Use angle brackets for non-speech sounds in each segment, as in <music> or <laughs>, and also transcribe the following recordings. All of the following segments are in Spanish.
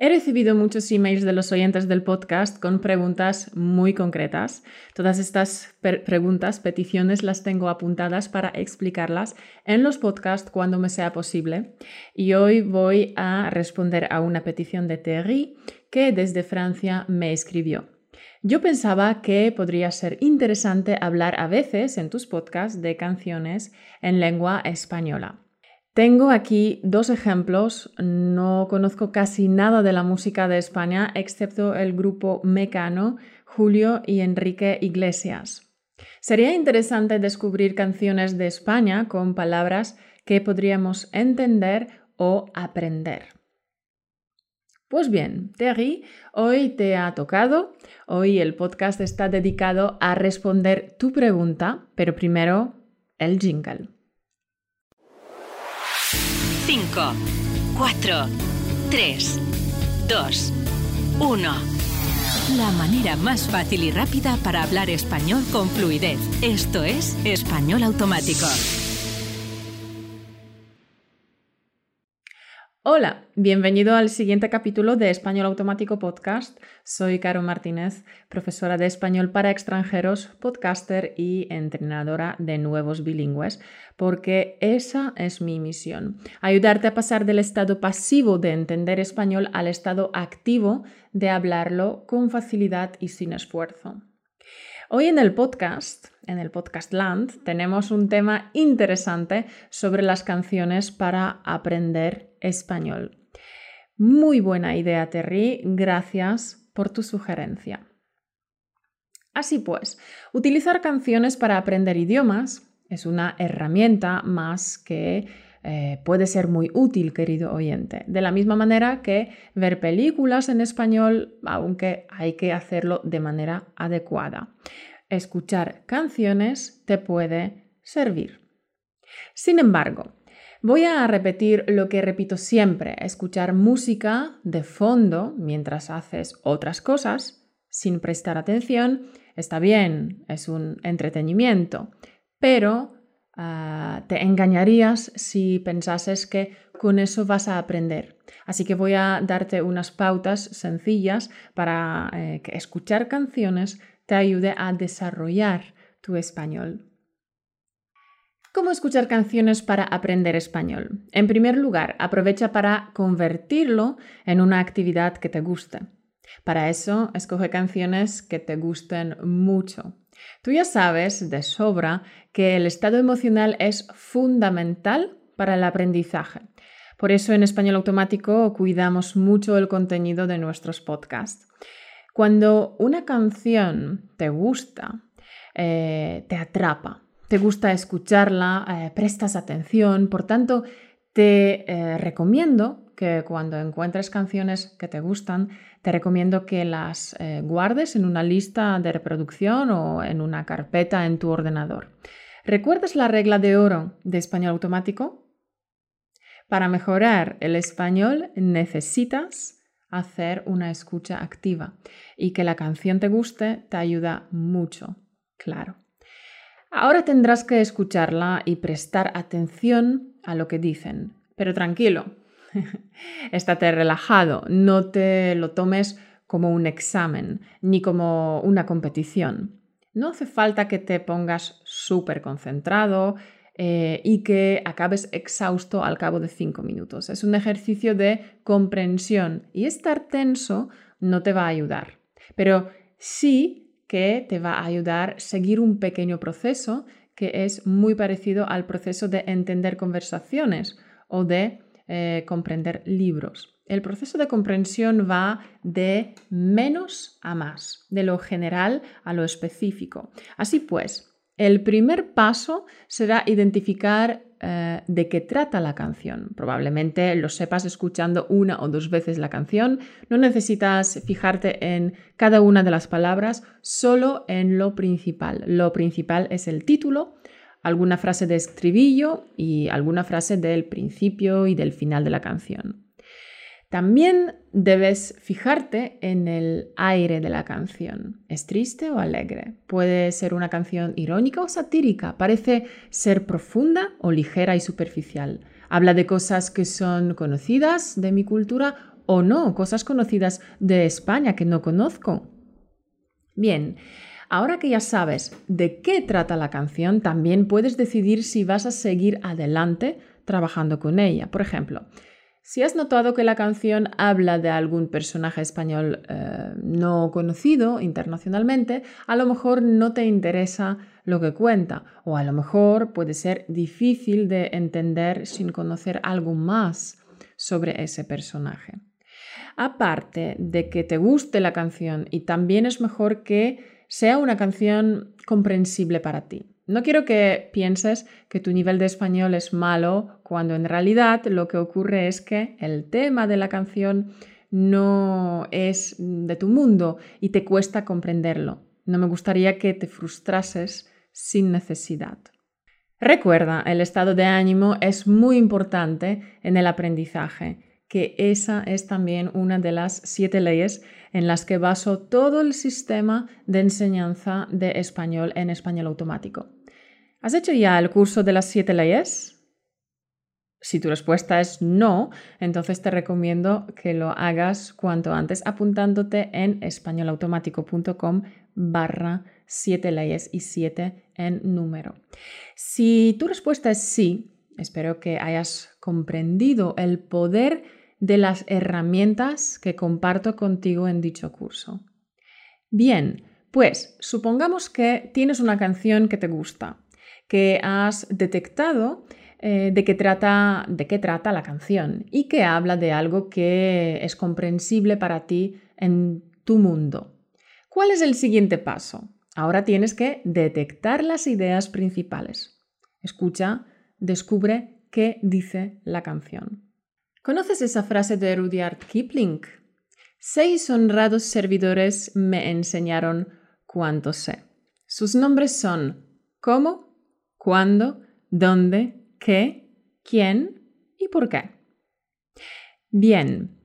He recibido muchos emails de los oyentes del podcast con preguntas muy concretas. Todas estas preguntas, peticiones, las tengo apuntadas para explicarlas en los podcasts cuando me sea posible. Y hoy voy a responder a una petición de Terry que desde Francia me escribió. Yo pensaba que podría ser interesante hablar a veces en tus podcasts de canciones en lengua española. Tengo aquí dos ejemplos. No conozco casi nada de la música de España, excepto el grupo Mecano, Julio y Enrique Iglesias. Sería interesante descubrir canciones de España con palabras que podríamos entender o aprender. Pues bien, Terry, hoy te ha tocado. Hoy el podcast está dedicado a responder tu pregunta, pero primero el jingle. 5, 4, 3, 2, 1. La manera más fácil y rápida para hablar español con fluidez. Esto es Español Automático. Hola, bienvenido al siguiente capítulo de Español Automático Podcast. Soy Caro Martínez, profesora de español para extranjeros, podcaster y entrenadora de nuevos bilingües, porque esa es mi misión, ayudarte a pasar del estado pasivo de entender español al estado activo de hablarlo con facilidad y sin esfuerzo. Hoy en el podcast, en el podcast Land, tenemos un tema interesante sobre las canciones para aprender español. Muy buena idea, Terry. Gracias por tu sugerencia. Así pues, utilizar canciones para aprender idiomas es una herramienta más que eh, puede ser muy útil, querido oyente. De la misma manera que ver películas en español, aunque hay que hacerlo de manera adecuada. Escuchar canciones te puede servir. Sin embargo, voy a repetir lo que repito siempre, escuchar música de fondo mientras haces otras cosas sin prestar atención está bien, es un entretenimiento, pero Ah, te engañarías si pensases que con eso vas a aprender. Así que voy a darte unas pautas sencillas para eh, que escuchar canciones te ayude a desarrollar tu español. ¿Cómo escuchar canciones para aprender español? En primer lugar, aprovecha para convertirlo en una actividad que te guste. Para eso, escoge canciones que te gusten mucho. Tú ya sabes de sobra que el estado emocional es fundamental para el aprendizaje. Por eso en español automático cuidamos mucho el contenido de nuestros podcasts. Cuando una canción te gusta, eh, te atrapa, te gusta escucharla, eh, prestas atención, por tanto, te eh, recomiendo que cuando encuentres canciones que te gustan, te recomiendo que las eh, guardes en una lista de reproducción o en una carpeta en tu ordenador. ¿Recuerdas la regla de oro de español automático? Para mejorar el español necesitas hacer una escucha activa y que la canción te guste te ayuda mucho, claro. Ahora tendrás que escucharla y prestar atención a lo que dicen, pero tranquilo, <laughs> Estate relajado, no te lo tomes como un examen ni como una competición. No hace falta que te pongas súper concentrado eh, y que acabes exhausto al cabo de cinco minutos. Es un ejercicio de comprensión y estar tenso no te va a ayudar, pero sí que te va a ayudar a seguir un pequeño proceso que es muy parecido al proceso de entender conversaciones o de eh, comprender libros. El proceso de comprensión va de menos a más, de lo general a lo específico. Así pues, el primer paso será identificar eh, de qué trata la canción. Probablemente lo sepas escuchando una o dos veces la canción. No necesitas fijarte en cada una de las palabras, solo en lo principal. Lo principal es el título, alguna frase de estribillo y alguna frase del principio y del final de la canción. También debes fijarte en el aire de la canción. ¿Es triste o alegre? Puede ser una canción irónica o satírica. Parece ser profunda o ligera y superficial. Habla de cosas que son conocidas de mi cultura o no, cosas conocidas de España que no conozco. Bien, ahora que ya sabes de qué trata la canción, también puedes decidir si vas a seguir adelante trabajando con ella. Por ejemplo, si has notado que la canción habla de algún personaje español eh, no conocido internacionalmente, a lo mejor no te interesa lo que cuenta o a lo mejor puede ser difícil de entender sin conocer algo más sobre ese personaje. Aparte de que te guste la canción y también es mejor que sea una canción comprensible para ti. No quiero que pienses que tu nivel de español es malo cuando en realidad lo que ocurre es que el tema de la canción no es de tu mundo y te cuesta comprenderlo. No me gustaría que te frustrases sin necesidad. Recuerda, el estado de ánimo es muy importante en el aprendizaje, que esa es también una de las siete leyes en las que baso todo el sistema de enseñanza de español en español automático. ¿Has hecho ya el curso de las siete leyes? Si tu respuesta es no, entonces te recomiendo que lo hagas cuanto antes apuntándote en españolautomático.com barra siete leyes y siete en número. Si tu respuesta es sí, espero que hayas comprendido el poder de las herramientas que comparto contigo en dicho curso. Bien, pues supongamos que tienes una canción que te gusta que has detectado eh, de, qué trata, de qué trata la canción y que habla de algo que es comprensible para ti en tu mundo. ¿Cuál es el siguiente paso? Ahora tienes que detectar las ideas principales. Escucha, descubre qué dice la canción. ¿Conoces esa frase de Rudyard Kipling? Seis honrados servidores me enseñaron cuánto sé. Sus nombres son cómo, cuándo, dónde, qué, quién y por qué. Bien,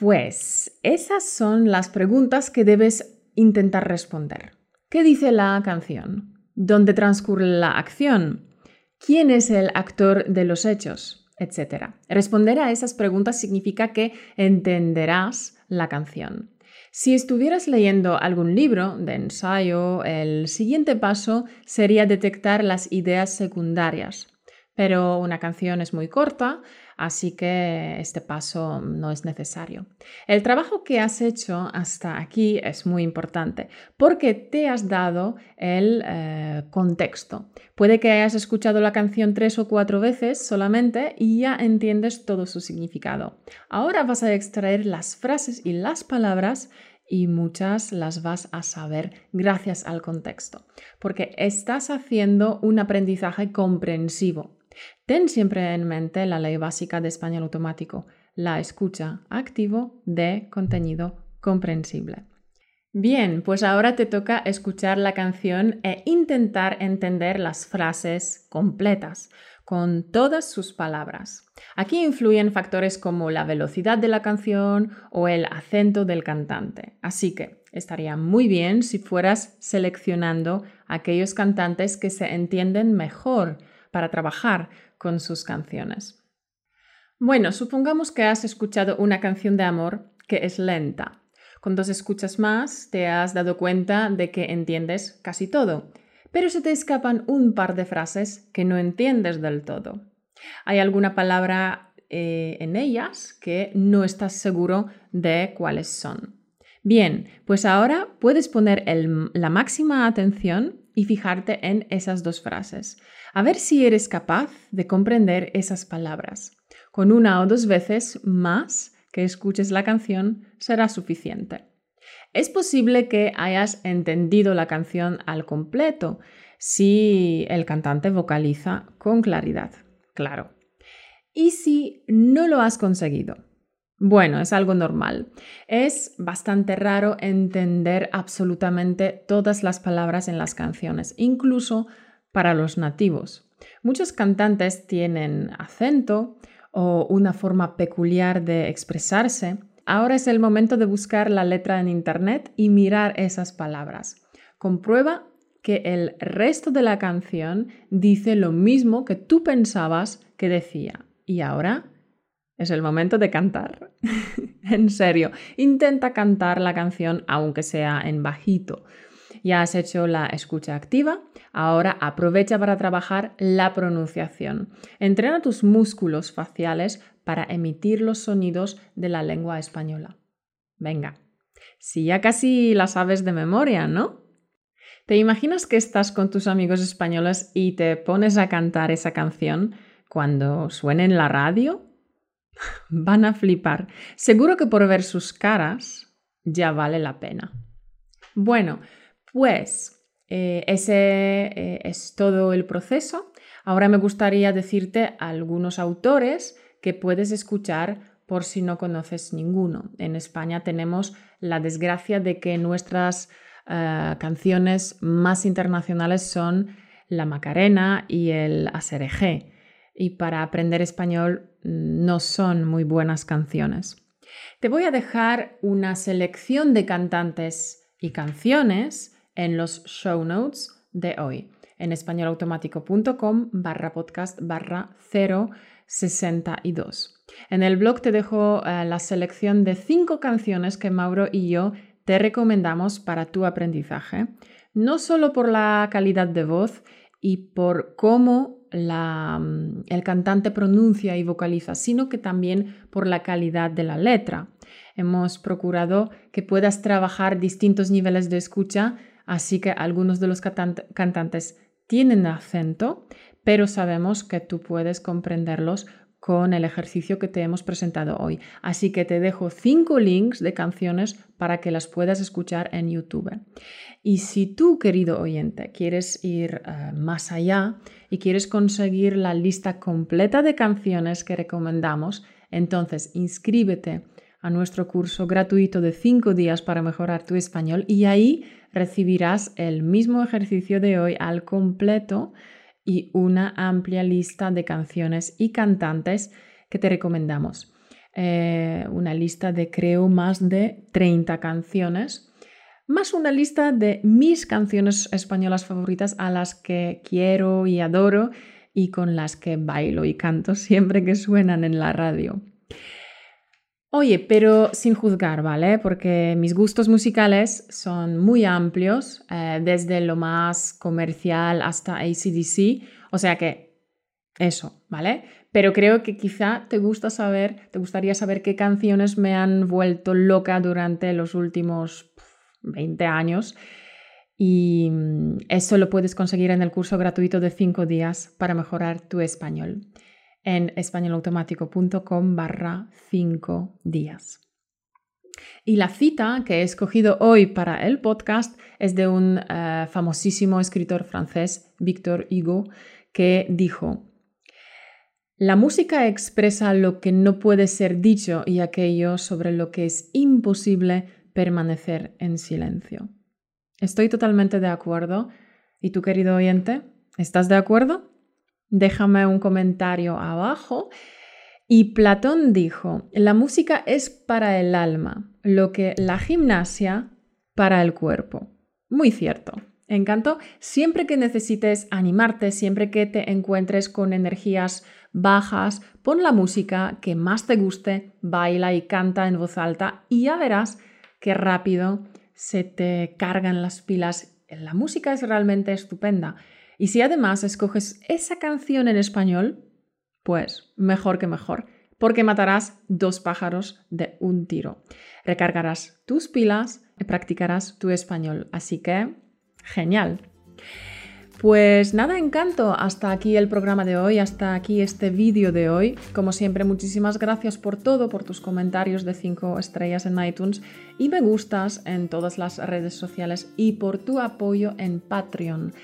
pues esas son las preguntas que debes intentar responder. ¿Qué dice la canción? ¿Dónde transcurre la acción? ¿Quién es el actor de los hechos? Etcétera. Responder a esas preguntas significa que entenderás la canción. Si estuvieras leyendo algún libro de ensayo, el siguiente paso sería detectar las ideas secundarias. Pero una canción es muy corta, así que este paso no es necesario. El trabajo que has hecho hasta aquí es muy importante porque te has dado el eh, contexto. Puede que hayas escuchado la canción tres o cuatro veces solamente y ya entiendes todo su significado. Ahora vas a extraer las frases y las palabras y muchas las vas a saber gracias al contexto, porque estás haciendo un aprendizaje comprensivo. Ten siempre en mente la ley básica de español automático, la escucha activo de contenido comprensible. Bien, pues ahora te toca escuchar la canción e intentar entender las frases completas con todas sus palabras. Aquí influyen factores como la velocidad de la canción o el acento del cantante. Así que estaría muy bien si fueras seleccionando aquellos cantantes que se entienden mejor para trabajar con sus canciones. Bueno, supongamos que has escuchado una canción de amor que es lenta. Con dos escuchas más te has dado cuenta de que entiendes casi todo pero se te escapan un par de frases que no entiendes del todo. Hay alguna palabra eh, en ellas que no estás seguro de cuáles son. Bien, pues ahora puedes poner la máxima atención y fijarte en esas dos frases. A ver si eres capaz de comprender esas palabras. Con una o dos veces más que escuches la canción será suficiente. Es posible que hayas entendido la canción al completo si el cantante vocaliza con claridad, claro. ¿Y si no lo has conseguido? Bueno, es algo normal. Es bastante raro entender absolutamente todas las palabras en las canciones, incluso para los nativos. Muchos cantantes tienen acento o una forma peculiar de expresarse Ahora es el momento de buscar la letra en Internet y mirar esas palabras. Comprueba que el resto de la canción dice lo mismo que tú pensabas que decía. Y ahora es el momento de cantar. <laughs> en serio, intenta cantar la canción aunque sea en bajito. Ya has hecho la escucha activa, ahora aprovecha para trabajar la pronunciación. Entrena tus músculos faciales para emitir los sonidos de la lengua española. Venga, si ya casi la sabes de memoria, ¿no? ¿Te imaginas que estás con tus amigos españoles y te pones a cantar esa canción cuando suene en la radio? Van a flipar. Seguro que por ver sus caras ya vale la pena. Bueno, pues eh, ese eh, es todo el proceso. Ahora me gustaría decirte algunos autores que puedes escuchar por si no conoces ninguno. En España tenemos la desgracia de que nuestras eh, canciones más internacionales son la Macarena y el Asereje. Y para aprender español mm, no son muy buenas canciones. Te voy a dejar una selección de cantantes y canciones en los show notes de hoy en españolautomático.com barra podcast barra 062. En el blog te dejo eh, la selección de cinco canciones que Mauro y yo te recomendamos para tu aprendizaje, no solo por la calidad de voz y por cómo mm, el cantante pronuncia y vocaliza, sino que también por la calidad de la letra. Hemos procurado que puedas trabajar distintos niveles de escucha, así que algunos de los cantantes tienen acento, pero sabemos que tú puedes comprenderlos con el ejercicio que te hemos presentado hoy. Así que te dejo cinco links de canciones para que las puedas escuchar en YouTube. Y si tú, querido oyente, quieres ir eh, más allá y quieres conseguir la lista completa de canciones que recomendamos, entonces inscríbete a nuestro curso gratuito de cinco días para mejorar tu español y ahí recibirás el mismo ejercicio de hoy al completo y una amplia lista de canciones y cantantes que te recomendamos. Eh, una lista de creo más de 30 canciones, más una lista de mis canciones españolas favoritas a las que quiero y adoro y con las que bailo y canto siempre que suenan en la radio. Oye, pero sin juzgar, ¿vale? Porque mis gustos musicales son muy amplios, eh, desde lo más comercial hasta ACDC, o sea que eso, ¿vale? Pero creo que quizá te gusta saber, te gustaría saber qué canciones me han vuelto loca durante los últimos 20 años. Y mm, eso lo puedes conseguir en el curso gratuito de 5 días para mejorar tu español en españolautomático.com barra 5 días. Y la cita que he escogido hoy para el podcast es de un eh, famosísimo escritor francés, Victor Hugo, que dijo, La música expresa lo que no puede ser dicho y aquello sobre lo que es imposible permanecer en silencio. Estoy totalmente de acuerdo. ¿Y tú, querido oyente, estás de acuerdo? Déjame un comentario abajo. Y Platón dijo, la música es para el alma, lo que la gimnasia para el cuerpo. Muy cierto. Encanto, siempre que necesites animarte, siempre que te encuentres con energías bajas, pon la música que más te guste, baila y canta en voz alta y ya verás qué rápido se te cargan las pilas. La música es realmente estupenda. Y si además escoges esa canción en español, pues mejor que mejor, porque matarás dos pájaros de un tiro. Recargarás tus pilas y practicarás tu español. Así que, genial. Pues nada, encanto. Hasta aquí el programa de hoy, hasta aquí este vídeo de hoy. Como siempre, muchísimas gracias por todo, por tus comentarios de 5 estrellas en iTunes y me gustas en todas las redes sociales y por tu apoyo en Patreon.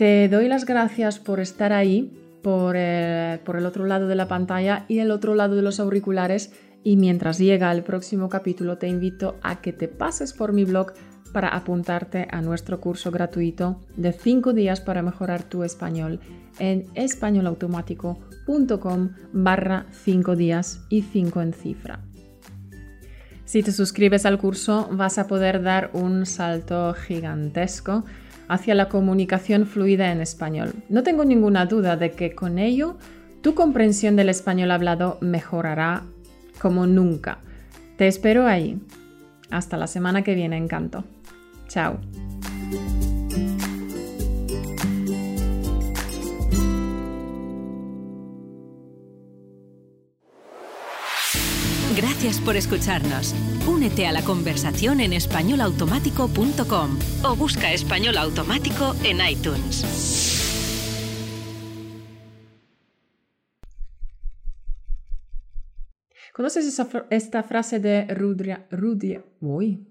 Te doy las gracias por estar ahí, por, eh, por el otro lado de la pantalla y el otro lado de los auriculares. Y mientras llega el próximo capítulo, te invito a que te pases por mi blog para apuntarte a nuestro curso gratuito de 5 días para mejorar tu español en españolautomático.com barra 5 días y 5 en cifra. Si te suscribes al curso vas a poder dar un salto gigantesco hacia la comunicación fluida en español. No tengo ninguna duda de que con ello Tu comprensión del español hablado mejorará como nunca. Te espero ahí. Hasta la semana que viene, encanto. Chao. Gracias por escucharnos. Únete a la conversación en españolautomático.com o busca español automático en iTunes. ¿Conoces esta frase de Rudria, Rudia? Uy,